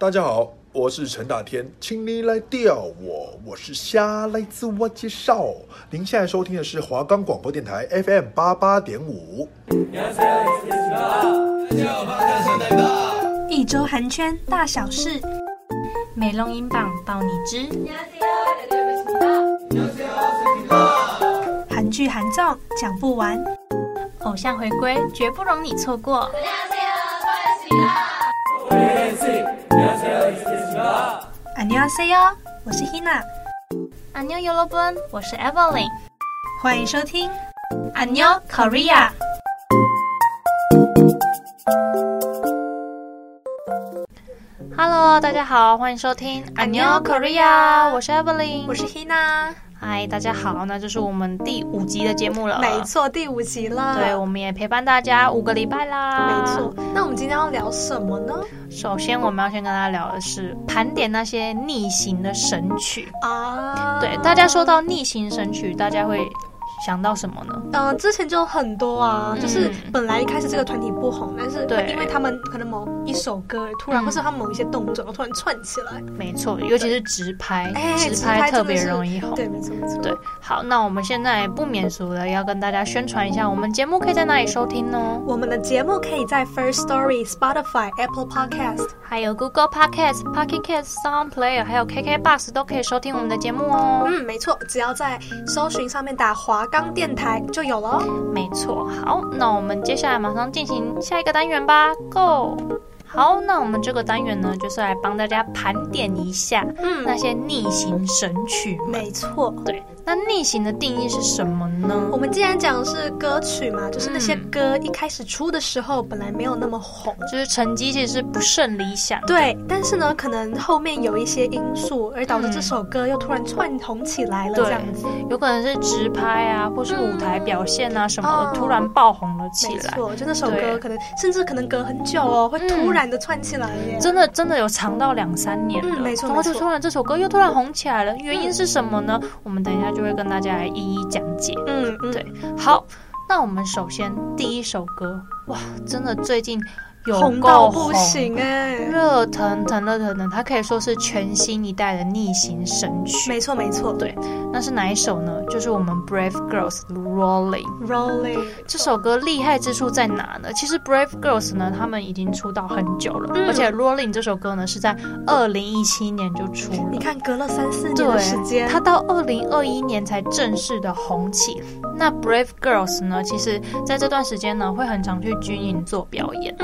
大家好，我是陈大天，请你来钓我，我是虾，来自我介绍。您现在收听的是华冈广播电台 FM 八八点五。一周韩圈大小事，美容音榜报你知。韩剧韩综讲不完，偶像回归绝不容你错过。안녕하세요，我是 Hina。안녕여러분，我是 Evelyn。欢迎收听안녕 Korea。Hello，大家好，欢迎收听안녕 Korea。我是 Evelyn，我是 Hina。 嗨，大家好，那就是我们第五集的节目了。没错，第五集了。对，我们也陪伴大家五个礼拜啦。没错，那我们今天要聊什么呢？首先，我们要先跟大家聊的是盘点那些逆行的神曲啊。对，大家说到逆行神曲，大家会。想到什么呢？嗯、呃，之前就很多啊，嗯、就是本来一开始这个团体不红，但是因为他们可能某一首歌突然，或是他们某一些动作突然串起来。没错，尤其是直拍，直拍特别容易红。对，没错没错。对，好，那我们现在不免俗的要跟大家宣传一下，我们节目可以在哪里收听呢？我们的节目可以在 First Story、Spotify、Apple Podcast，还有 Google Podcast、Pocket Cast、Sound Player，还有 KK Bus 都可以收听我们的节目哦。嗯，没错，只要在搜寻上面打华。冈电台就有了，没错。好，那我们接下来马上进行下一个单元吧，Go。好，那我们这个单元呢，就是来帮大家盘点一下，嗯，那些逆行神曲。没错，对。那逆行的定义是什么呢？我们既然讲的是歌曲嘛，就是那些歌一开始出的时候本来没有那么红，就是成绩其实是不甚理想。对，但是呢，可能后面有一些因素而导致这首歌又突然窜红起来了，这样子。有可能是直拍啊，或是舞台表现啊什么的，突然爆红了起来。没错，就那首歌可能甚至可能隔很久哦，会突然的串起来耶。真的真的有长到两三年。嗯，没错。然后就突然这首歌又突然红起来了，原因是什么呢？我们等一下就会跟大家来一一讲解。嗯，对，好，那我们首先第一首歌，哇，真的最近。有红，到不行哎，热腾腾热腾腾，它可以说是全新一代的逆行神曲。没错没错，对，那是哪一首呢？就是我们 Brave Girls Rolling Rolling 这首歌厉害之处在哪呢？其实 Brave Girls 呢，他们已经出道很久了，嗯、而且 Rolling 这首歌呢是在二零一七年就出了。你看，隔了三四年的时间，它到二零二一年才正式的红起。那 Brave Girls 呢，其实在这段时间呢，会很常去军营做表演。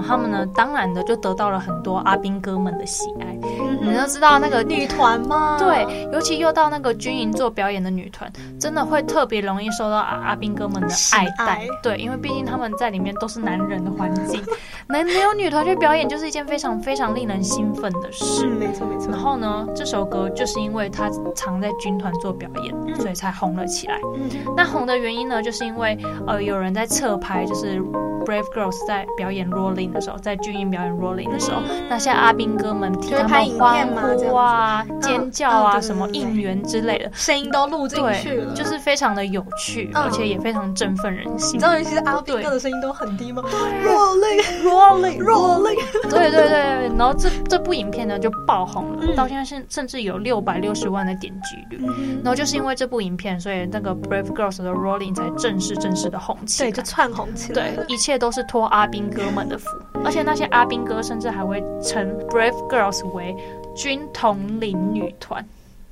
那他们呢，当然的就得到了很多阿兵哥们的喜爱。嗯、你都知道那个女团吗？对，尤其又到那个军营做表演的女团，真的会特别容易受到阿阿兵哥们的爱戴。爱对，因为毕竟他们在里面都是男人的环境，能没有女团去表演，就是一件非常非常令人兴奋的事。嗯、没错没错。然后呢，这首歌就是因为他常在军团做表演，嗯、所以才红了起来。嗯、那红的原因呢，就是因为呃有人在侧拍，就是 Brave Girls 在表演 Rolling。的时候，在军营表演 rolling 的时候，那些阿兵哥们替他们欢呼啊、尖叫啊、什么应援之类的，声音都录进去了，就是非常的有趣，而且也非常振奋人心。你知道，尤其是阿兵哥的声音都很低吗？rolling，rolling，rolling。对对对，然后这这部影片呢就爆红了，到现在甚甚至有六百六十万的点击率。然后就是因为这部影片，所以那个 Brave Girls 的 rolling 才正式正式的红起来，对，就窜红起来。对，一切都是托阿兵哥们的福。而且那些阿兵哥甚至还会称 Brave Girls 为军统领女团，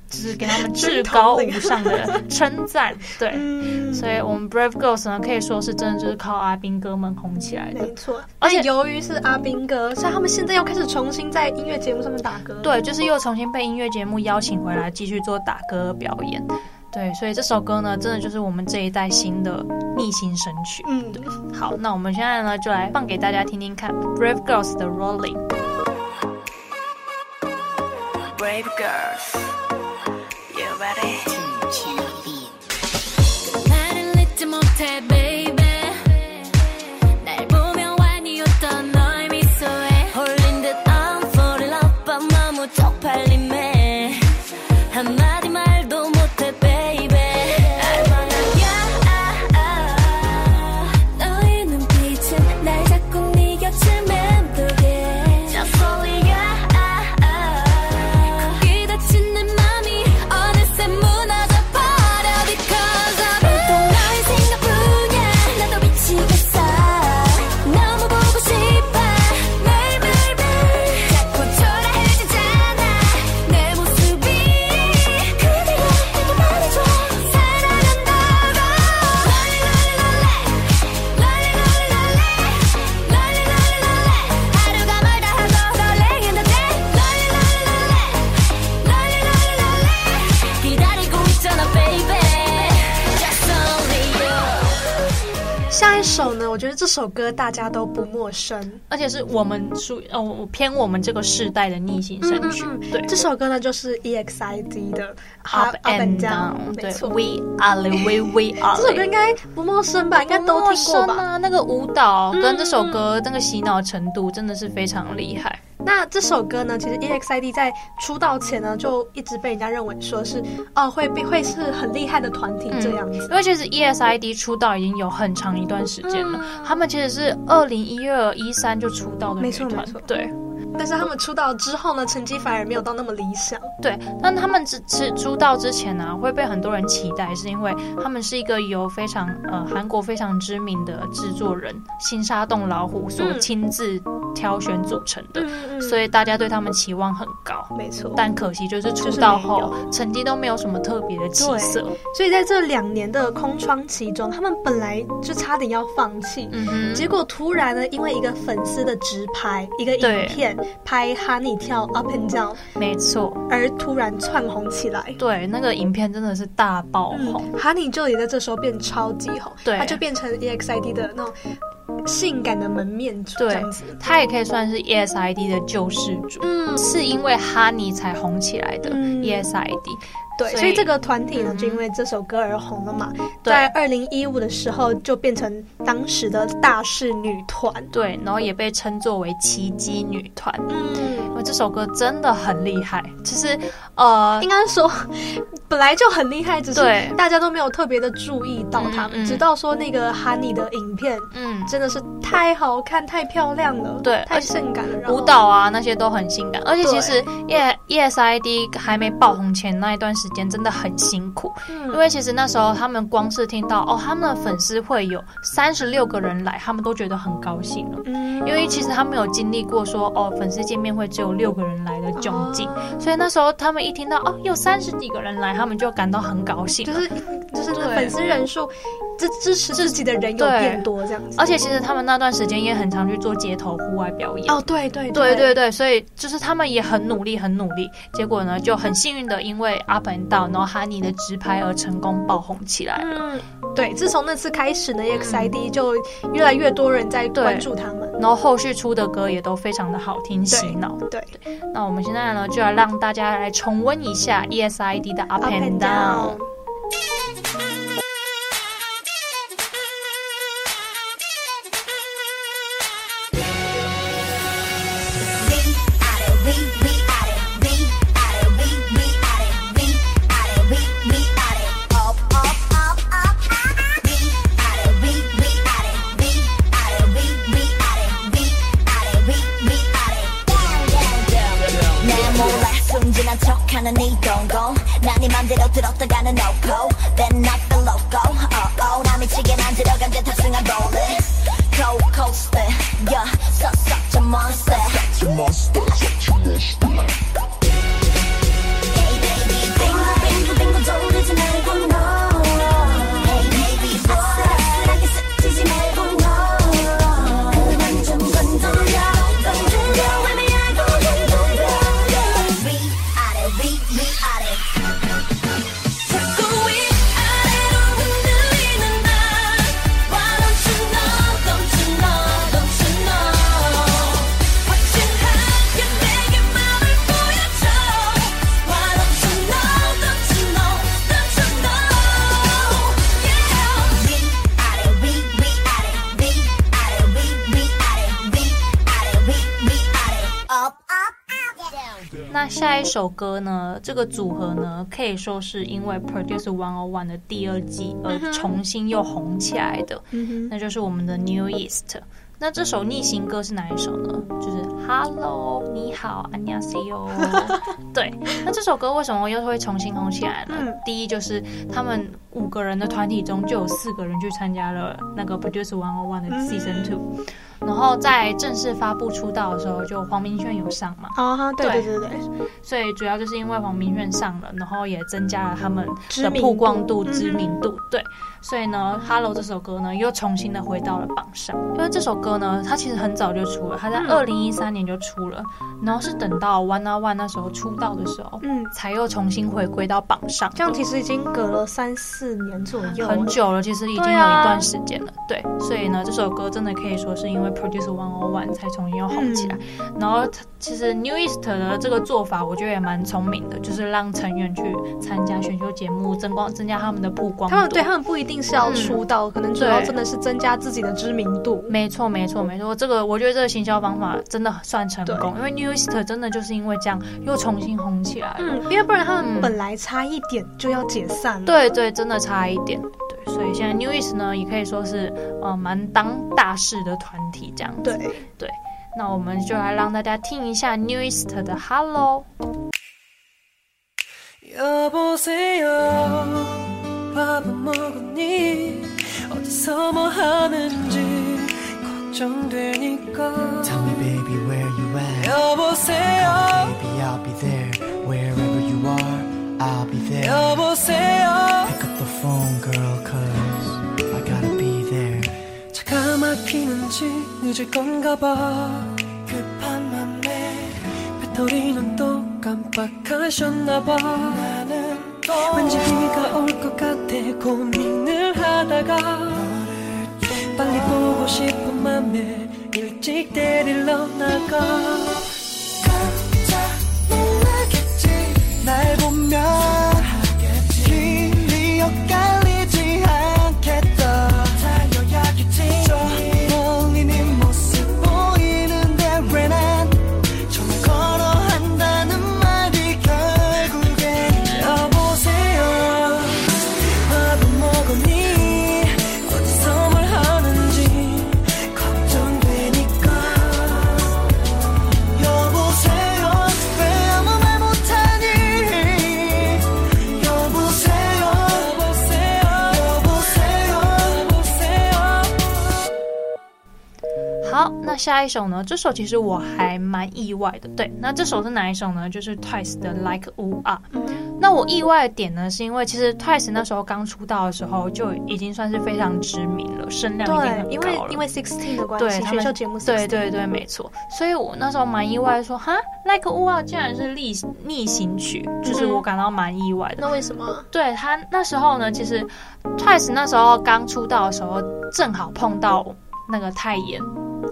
就是给他们至高无上的称赞。对，所以我们 Brave Girls 呢，可以说是真的就是靠阿兵哥们红起来的。没错，而且由于是阿兵哥，所以他们现在又开始重新在音乐节目上面打歌。对，就是又重新被音乐节目邀请回来继续做打歌表演。对，所以这首歌呢，真的就是我们这一代新的逆行神曲。嗯，对。好，那我们现在呢，就来放给大家听听看，Brave Girls 的 Rolling。Brave Girls，you ready？首呢，我觉得这首歌大家都不陌生，而且是我们属哦偏我们这个世代的逆行神曲。嗯嗯嗯对，这首歌呢就是 EXID 的 Up, and Down。对，We are the way we are。这首歌应该不陌生吧？应该都听过吧？啊，那个舞蹈跟这首歌那个洗脑程度真的是非常厉害。那这首歌呢，其实 EXID 在出道前呢，就一直被人家认为说是哦，会会是很厉害的团体这样子。因为其实 EXID 出道已经有很长一段时间了，他们其实是二零一二一三就出道的女团，没错没错，对。但是他们出道之后呢，成绩反而没有到那么理想。对，但他们之之出道之前呢、啊，会被很多人期待，是因为他们是一个由非常呃韩国非常知名的制作人新沙洞老虎所亲自挑选组成的，嗯、所以大家对他们期望很高。没错，但可惜就是出道后成绩都没有什么特别的起色。所以在这两年的空窗期中，他们本来就差点要放弃，嗯哼，结果突然呢，因为一个粉丝的直拍，一个影片。拍哈尼跳 up and down，没错，而突然窜红起来。对，那个影片真的是大爆红，哈尼就也在这时候变超级红，对，他就变成 EXID 的那种性感的门面主，这样子。他也可以算是 ESID 的救世主，嗯，是因为哈尼才红起来的 EXID。对，所以这个团体呢，就因为这首歌而红了嘛。在二零一五的时候，就变成当时的大势女团。对，然后也被称作为奇迹女团。嗯，因为这首歌真的很厉害。其实，呃，应该说 本来就很厉害，只是大家都没有特别的注意到他们。直到说那个 Honey 的影片，嗯，真的是太好看、太漂亮了，对，太性感了。舞蹈啊那些都很性感，而且其实 E S I D 还没爆红前那一段时间。间真的很辛苦，因为其实那时候他们光是听到哦，他们的粉丝会有三十六个人来，他们都觉得很高兴了。因为其实他们有经历过说哦，粉丝见面会只有六个人来的窘境，所以那时候他们一听到哦，有三十几个人来，他们就感到很高兴，就是就是粉丝人数支支持自己的人有变多这样子。而且其实他们那段时间也很常去做街头户外表演。哦，对对对对对，所以就是他们也很努力很努力，结果呢就很幸运的因为阿本。到，然后哈尼的直拍而成功爆红起来了。嗯，对，自从那次开始呢，EXID 就越来越多人在关注他们，然后后续出的歌也都非常的好听，洗脑。对，对，那我们现在呢，就要让大家来重温一下 EXID 的 Up and Down。首歌呢，这个组合呢，可以说是因为 Produce 101的第二季而重新又红起来的，那就是我们的 New East。那这首逆行歌是哪一首呢？就是 Hello，你好，안녕하세요。对，那这首歌为什么又会重新红起来呢？第一就是他们 五个人的团体中就有四个人去参加了那个 Produce One One 的 Season Two。然后在正式发布出道的时候，就黄明轩有上嘛。啊，对对对对。所以主要就是因为黄明轩上了，然后也增加了他们的曝光度、知名度。对。所以呢，《Hello》这首歌呢又重新的回到了榜上。因为这首歌呢，它其实很早就出了，它在二零一三年就出了，然后是等到 One on One 那时候出道的时候，嗯，才又重新回归到榜上。这样其实已经隔了三四年左右，很久了，其实已经有一段时间了。对，啊、对，所以呢，这首歌真的可以说是因为 Produce One on One 才重新又红起来。嗯、然后，其实 New East 的这个做法，我觉得也蛮聪明的，就是让成员去参加选秀节目，增光增加他们的曝光。他们对他们不一定是要出道。可能主要真的是增加自己的知名度。没错，没错，没错。这个我觉得这个行销方法真的算成功，因为 New East 真的就是因为这样又重新红起来了。嗯，因为不然他们本来差一点就要解散了。嗯、对对，真的差一点。对，所以现在 New East 呢也可以说是呃蛮当大事的团体这样子。对对，那我们就来让大家听一下 New East 的 Hello。什么还能记？걱정되니까 ，Tell me baby where you at？여보세요，Baby I'll be there wherever you are I'll be there 여보세요 가 막히는지 늦을 건가 봐 급한 맘에 배터리는 또 깜빡하셨나 봐. 나는 왠지 비가 올 것 같아 고민을 하다가 빨리 보고 싶은 맘에 일찍 데리러 나가 下一首呢？这首其实我还蛮意外的。对，那这首是哪一首呢？就是 Twice 的 Like Ooh Ah。那我意外的点呢，是因为其实 Twice 那时候刚出道的时候就已经算是非常知名了，声量已经很高了。因为因为 Sixteen 的关系，对，选秀节目 16, 对对对，没错。所以我那时候蛮意外说，哈 Like Ooh Ah 竟然是逆逆行曲，就是我感到蛮意外的。那为什么？对他那时候呢，其实 Twice 那时候刚出道的时候，正好碰到那个太妍。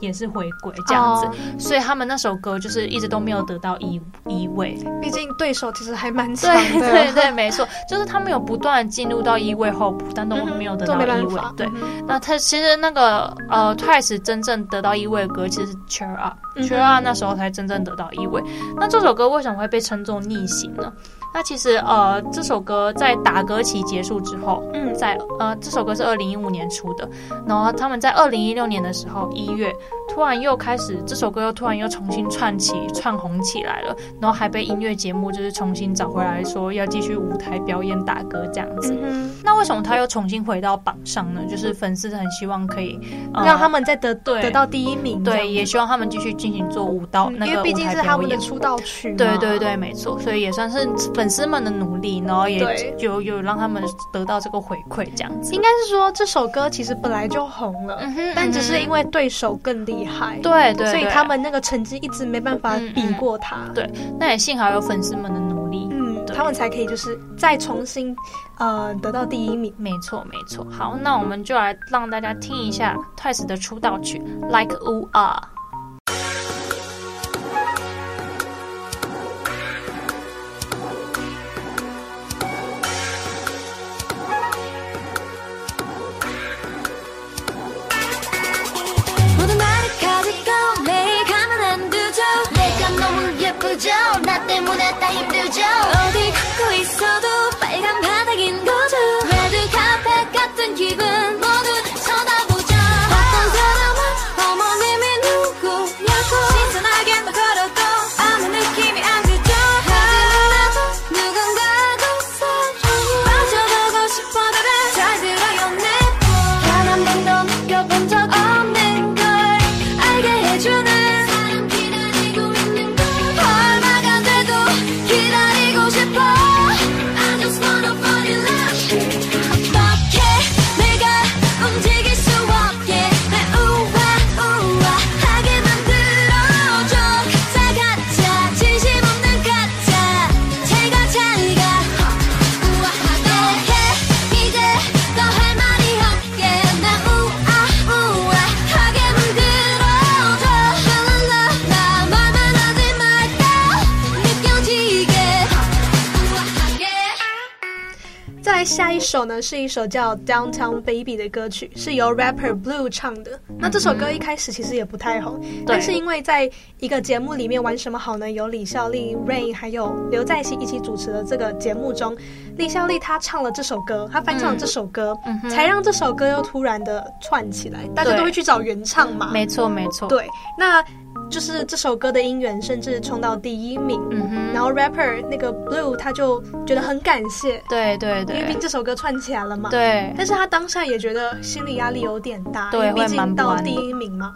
也是回归这样子，oh. 所以他们那首歌就是一直都没有得到一一位，毕竟对手其实还蛮强的。对对对，没错，就是他们有不断进入到一位候补，但都没有得到一位。嗯、对，那他其实那个呃，Twice 真正得到一位的歌其实是 Cheer Up，Cheer Up 那时候才真正得到一位。那这首歌为什么会被称作逆行呢？那其实呃，这首歌在打歌期结束之后，嗯，在呃，这首歌是二零一五年出的，然后他们在二零一六年的时候一月，突然又开始这首歌又突然又重新串起串红起来了，然后还被音乐节目就是重新找回来说要继续舞台表演打歌这样子。嗯、那为什么他又重新回到榜上呢？就是粉丝很希望可以、呃、让他们再得对得到第一名，对，也希望他们继续进行做舞蹈、嗯、那个舞台表演，因为毕竟是他们的出道曲。对对对，没错，所以也算是粉丝们的努力，然后也有有让他们得到这个回馈这样子。应该是说这首歌其实本来就红了，嗯哼，但只是因为对手更厉害，对对，所以他们那个成绩一直没办法比过他。嗯嗯、对，那也幸好有粉丝们的努力，嗯，他们才可以就是再重新呃得到第一名。没错没错。好，那我们就来让大家听一下 Twice 的出道曲《Like Ooh Ah》。下一首呢，是一首叫《Downtown Baby》的歌曲，是由 rapper Blue 唱的。那这首歌一开始其实也不太红，嗯、但是因为在一个节目里面玩什么好呢？有李孝利、Rain 还有刘在熙一起主持的这个节目中，李孝利他唱了这首歌，他翻唱了这首歌，嗯、才让这首歌又突然的串起来，大家都会去找原唱嘛。没错，没错。对，那。就是这首歌的音源甚至冲到第一名，嗯哼，然后 rapper 那个 Blue 他就觉得很感谢，对对对，因为这首歌串起来了嘛，对，但是他当下也觉得心理压力有点大，对，毕竟到第一名嘛，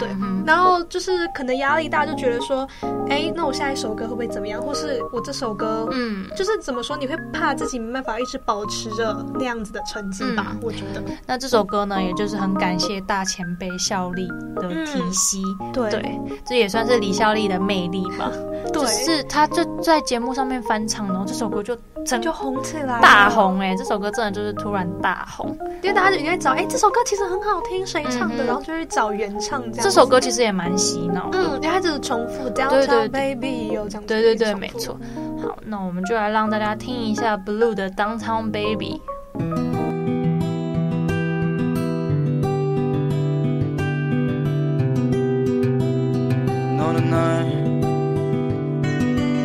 对，然后就是可能压力大，就觉得说，哎，那我下一首歌会不会怎么样？或是我这首歌，嗯，就是怎么说，你会怕自己没办法一直保持着那样子的成绩吧？我觉得，那这首歌呢，也就是很感谢大前辈效力的提携，对对。这也算是李孝利的魅力吧，对，就是他就在节目上面翻唱，然后这首歌就整就红起来，大红哎、欸！这首歌真的就是突然大红，因为大家就应该找哎、欸，这首歌其实很好听，谁唱的？嗯、然后就去找原唱这样。这首歌其实也蛮洗脑，嗯，因为它就是重复，Downtown Baby 有这样，对对对，没错。好，那我们就来让大家听一下 Blue 的 Downtown Baby。嗯 너는 나의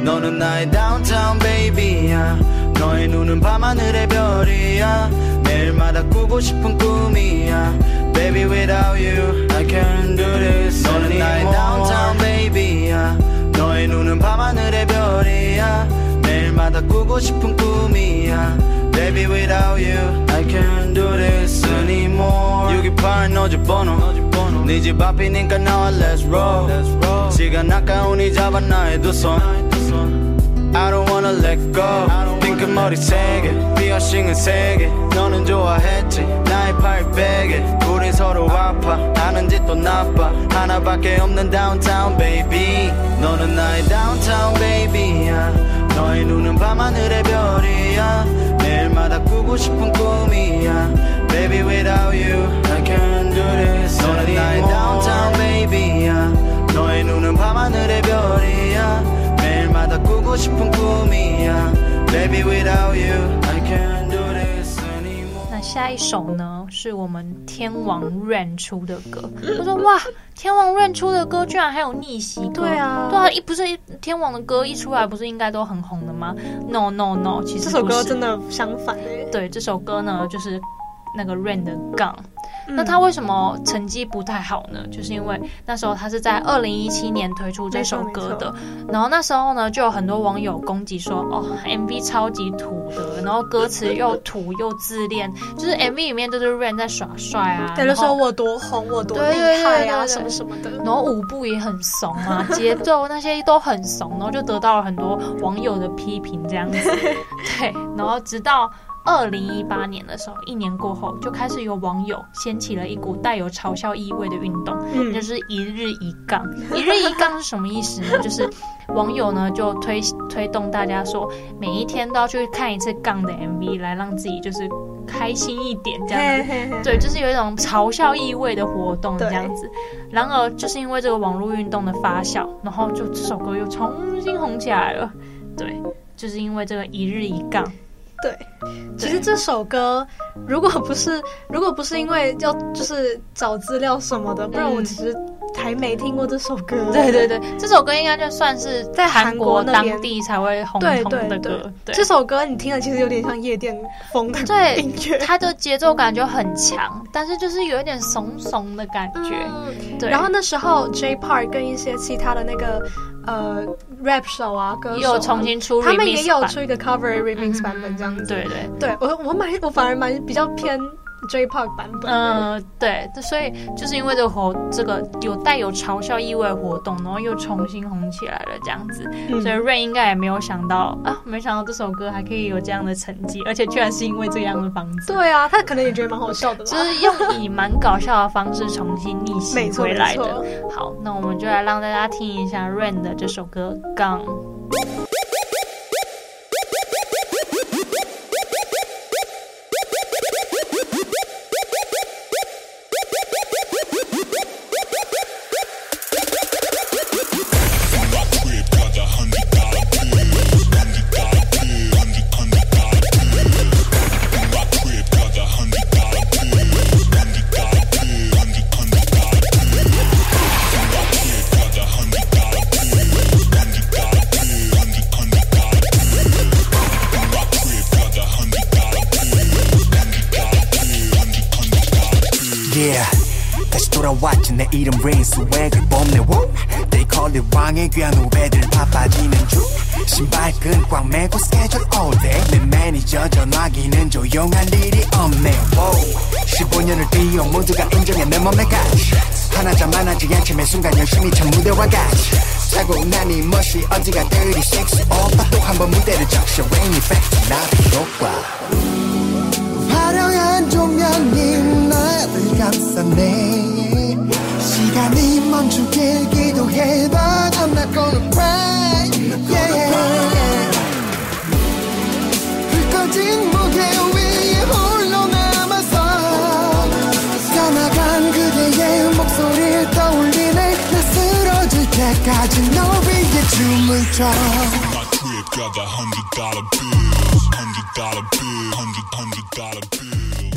너는 나의 downtown baby야 너의 눈은 밤하늘의 별이야 매일마다 꾸고 싶은 꿈이야 Baby without you I can't do this 너는 anymore. 나의 downtown baby야 너의 눈은 밤하늘의 별이야 매일마 다 꾸고 싶은 꿈이야 Baby without you I can't do this anymore 628 너집 번호 네집 앞이니까 나와 let's roll 시간 아까우니 잡아 나의 두손 I don't wanna let go 핑크 머리 세개 피어싱은 세개 너는 좋아했지 나의 팔 베개 우린 서로 아파 하는 짓도 나빠 하나밖에 없는 downtown baby 너는 나의 downtown baby야 너의 눈은 밤하늘의 별이야 매일마다 꾸고 싶은 꿈이야 Baby without you I can't do this 너는 나의 downtown baby야 너의 눈은 밤하늘의 별이야 매일마다 꾸고 싶은 꿈이야 Baby without you I can't 下一首呢是我们天王 Rain 出的歌。我说哇天王 Rain 出的歌居然还有逆袭歌。对啊。对啊一不是天王的歌一出来不是应该都很红的吗？No No No 其实这首歌真的相反哎对这首歌呢就是那个 Rain 的《杠》，那他为什么成绩不太好呢？就是因为那时候他是在二零一七年推出这首歌的，然后那时候呢，就有很多网友攻击说，哦，MV 超级土的，然后歌词又土又自恋，就是 MV 里面都是 Rain 在耍帅啊，对，就说我多红，我多厉害啊，什么什么的，然后舞步也很怂啊，节奏那些都很怂，然后就得到了很多网友的批评，这样子，对，然后直到。二零一八年的时候，一年过后，就开始有网友掀起了一股带有嘲笑意味的运动，嗯，就是一日一杠。一日一杠是什么意思呢？就是网友呢就推推动大家说，每一天都要去看一次杠的 MV，来让自己就是开心一点，这样子。嘿嘿嘿对，就是有一种嘲笑意味的活动这样子。然而，就是因为这个网络运动的发酵，然后就这首歌又重新红起来了。对，就是因为这个一日一杠。对，其实这首歌，如果不是 如果不是因为要就是找资料什么的，不然我其实还没听过这首歌。对对对，这首歌应该就算是在韩国当地才会红红的歌。对，对，对，对，这首歌你听了其实有点像夜店风的音乐，对，它的节奏感就很强，但是就是有一点怂怂的感觉。嗯、对，然后那时候 J Park 跟一些其他的那个。呃，rap 手啊，歌手又重新出，他们也有出一个 cover remix 版本这样子。对对对，我我蛮我反而蛮比较偏。J-Pop 版本，嗯，对，所以就是因为这个活，这个有带有嘲笑意味的活动，然后又重新红起来了，这样子，嗯、所以 Rain 应该也没有想到啊，没想到这首歌还可以有这样的成绩，而且居然是因为这样的方式。对啊，他可能也觉得蛮好笑的，就是用以蛮搞笑的方式重新逆袭回来的。好，那我们就来让大家听一下 Rain 的这首歌《杠》。Rain swag을 뽐내? Woo! They call it 왕의 귀한 후배들 바빠지는 중. 신발끈 꽉 매고 스케줄 all day. 내 매니저 전화기는 조용할 일이 없네. Wow. 15년을 뛰어 모두가 인정해. 내 몸에 가치 하나자만 하지 않지 매 순간 열심히 참 무대와 같이. 자고 나니 멋이 어디가 36 오빠 또 한 번 무대를 적셔. Rain effect 나비로 와 화려한 조명이 나를 감싸네 시간이 멈추길 기도해 But I'm not gonna cry yeah. 불 꺼진 무게 위에 홀로 남아서 떠나간 그대의 목소리를 떠올리네 나 쓰러질 때까지 너 위에 춤을 춰 crib got the hundred dollar bills, hundred dollar bills, hundred hundred dollar bills.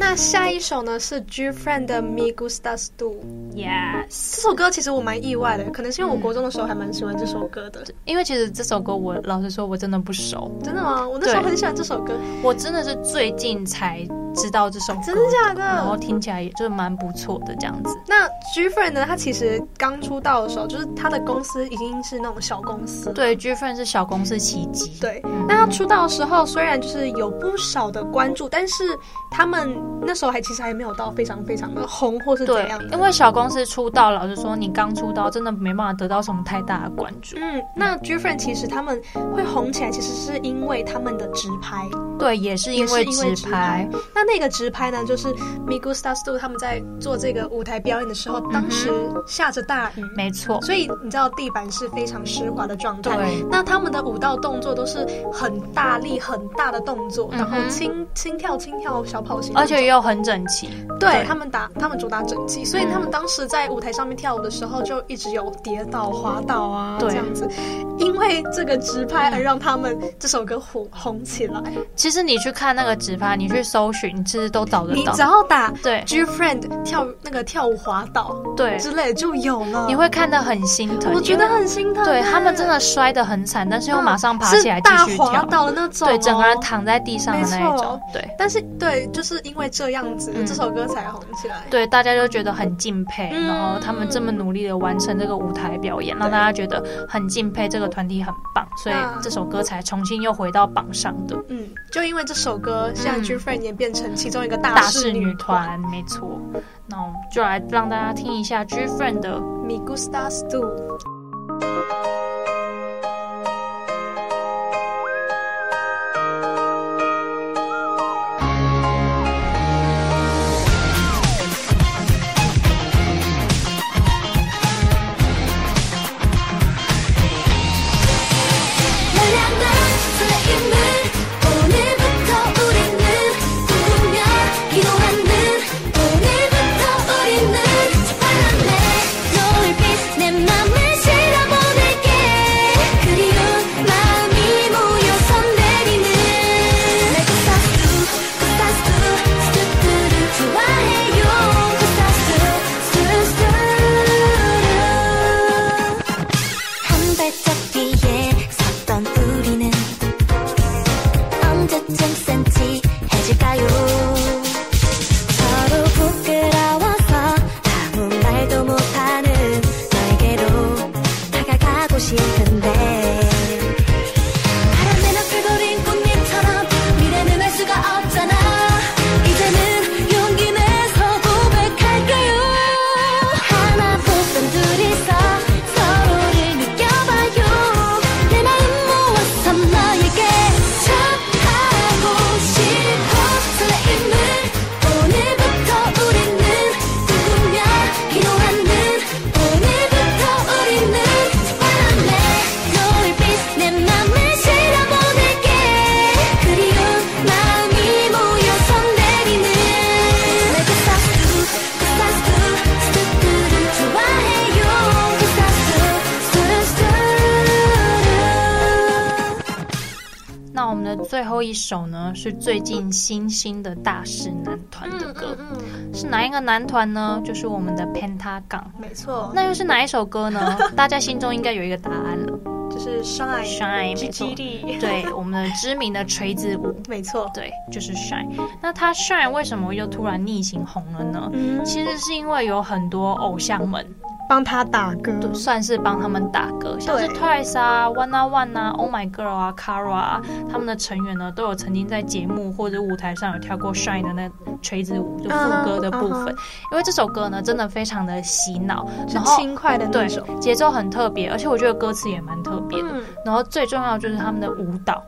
那下一首呢是 G Friend 的 Me Gustas Tu。Yes，这首歌其实我蛮意外的，可能是因为我国中的时候还蛮喜欢这首歌的。因为其实这首歌我老实说，我真的不熟，真的吗？我那时候很喜欢这首歌。我真的是最近才知道这首歌，真的假的然后听起来也就是蛮不错的这样子。那 G Friend 呢？他其实刚出道的时候，就是他的公司已经是那种小公司。对，G Friend 是小公司奇迹。对，那他出道的时候虽然就是有不少的关注，但是他们那时候还其实还没有到非常非常的红或是怎对样的。，因为小公司出道，老实说，你刚出道真的没办法得到什么太大的关注。嗯，那 G Friend 其实他们会红起来，其实是因为他们的直拍。对，也是因为也是因为直拍。那那个直拍呢，就是 m i g u s t a s t o 他们在做这个舞台表演的时候，当时下着大雨，没错，所以你知道地板是非常湿滑的状态。对。那他们的舞蹈动作都是很大力、很大的动作，然后轻轻跳、轻跳小跑型，而且又很整齐。对他们打，他们主打整齐，所以他们当时在舞台上面跳舞的时候，就一直有跌倒、滑倒啊，这样子。因为这个直拍而让他们这首歌红红起来。其实你去看那个直拍，你去搜寻，其实都找得到你只。要打对 G Friend 跳那个跳舞滑倒对，之类就有了，你会看得很心疼。我觉得很心疼欸。对他们真的摔得很惨，但是又马上爬起来继是大滑续跳。倒的那种哦，对，整个人躺在地上的那一种。对但是对，就是因为这样子，嗯这首歌才红起来。对，大家就觉得很敬佩，嗯然后他们这么努力的完成这个舞台表演，让大家觉得很敬佩，这个团体很棒，所以那这首歌才重新又回到榜上的嗯，就因为这首歌，现在 G Friend 也变成其中一个大大势势女团。团，没错。那我们就来让大家听一下 G Friend 的 Me gustas tú。们的最后一首呢，是最近新兴的大势男团的歌，嗯，是哪一个男团呢？就是我们的 Pentagon。没错，那又是哪一首歌呢？大家心中应该有一个答案了。就是是 Shine Shine，没错，对，我们的知名的锤子舞，没错，对，就是 Shine。那他 Shine 为什么又突然逆行红了呢？嗯，其实是因为有很多偶像们。帮他打歌，算是帮他们打歌，像是 Twice 啊、One on One 啊、Oh My Girl 啊、Kara 啊，他们的成员呢都有曾经在节目或者舞台上有跳过 Shine 的那锤子舞，就副歌的部分。Uh -huh, uh. 因为这首歌呢真的非常的洗脑，然后轻快的那种，节奏很特别，而且我觉得歌词也蛮特别的。嗯。然后最重要就是他们的舞蹈。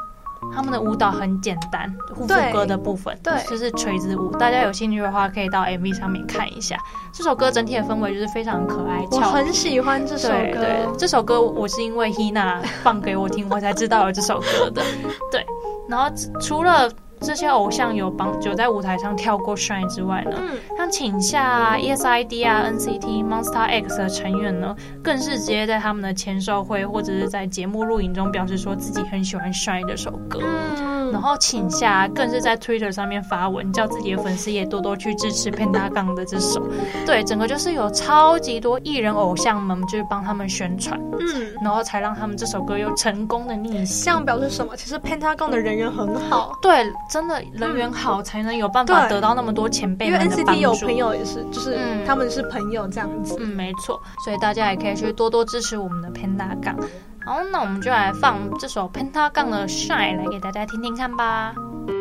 他们的舞蹈很简单，副歌的部分，对，就是锤子舞。大家有兴趣的话，可以到 MV 上面看一下。这首歌整体的氛围就是非常可爱，我很喜欢这首歌。对，对，这首歌我是因为 Hina 放给我听，我才知道有这首歌的。对，然后除了。这些偶像有帮有在舞台上跳过 Shine 之外呢，嗯、像请下啊、ESID 啊、NCT、Monster X 的成员呢，更是直接在他们的签售会或者是在节目录影中表示说自己很喜欢 Shine 这首歌。嗯、然后请下更是在 Twitter 上面发文，叫自己的粉丝也多多去支持 Pentagon 的这首。对，整个就是有超级多艺人偶像们就是帮他们宣传，嗯，然后才让他们这首歌又成功的逆行。这样表示什么？其实 Pentagon 的人缘很好。对。真的人缘好，才能有办法得到那么多前辈们的帮助。因为 NCT 有朋友也是，就是他们是朋友这样子。嗯，没错。所以大家也可以去多多支持我们的 Pentagon。好，那我们就来放这首 Pentagon 的 Shine 来给大家听听看吧。嗯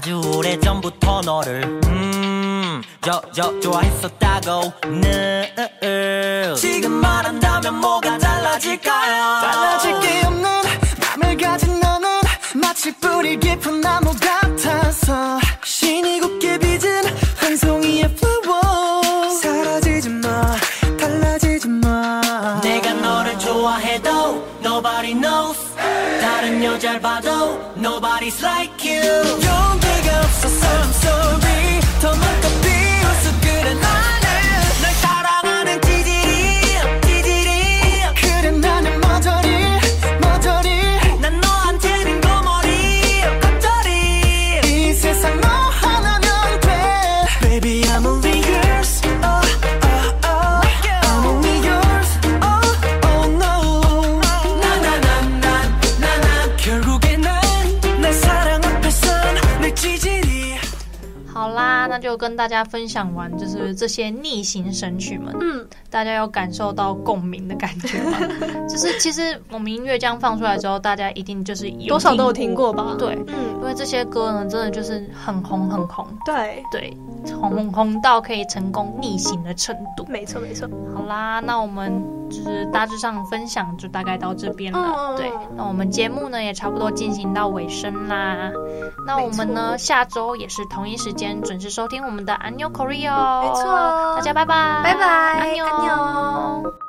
아주 오래전부터 너를 음, 저, 저, 좋아했었다고 늘 지금 말한다면 뭐가 달라질까요? 달라질 게 없는 맘을 가진 너는 마치 뿌리 깊은 나무 같아서 신이 곱게 빚은 황송이의 플로워 사라지지 마 달라지지 마. 내가 너를 좋아해도 nobody knows. 다른 여자를 봐도 nobody's like you. 용기가 없어서 I'm so 跟大家分享完，就是这些逆行神曲们，嗯，大家有感受到共鸣的感觉吗？就是其实我们音乐这样放出来之后，大家一定就是有多少都有听过吧？对，嗯，因为这些歌呢，真的就是很红很红，对对，红红到可以成功逆行的程度。没错没错。好啦，那我们就是大致上分享就大概到这边了。嗯、对，那我们节目呢也差不多进行到尾声啦。那我们呢下周也是同一时间。准时收听我们的安妞 Korea，没错，大家拜拜，拜拜，安妞。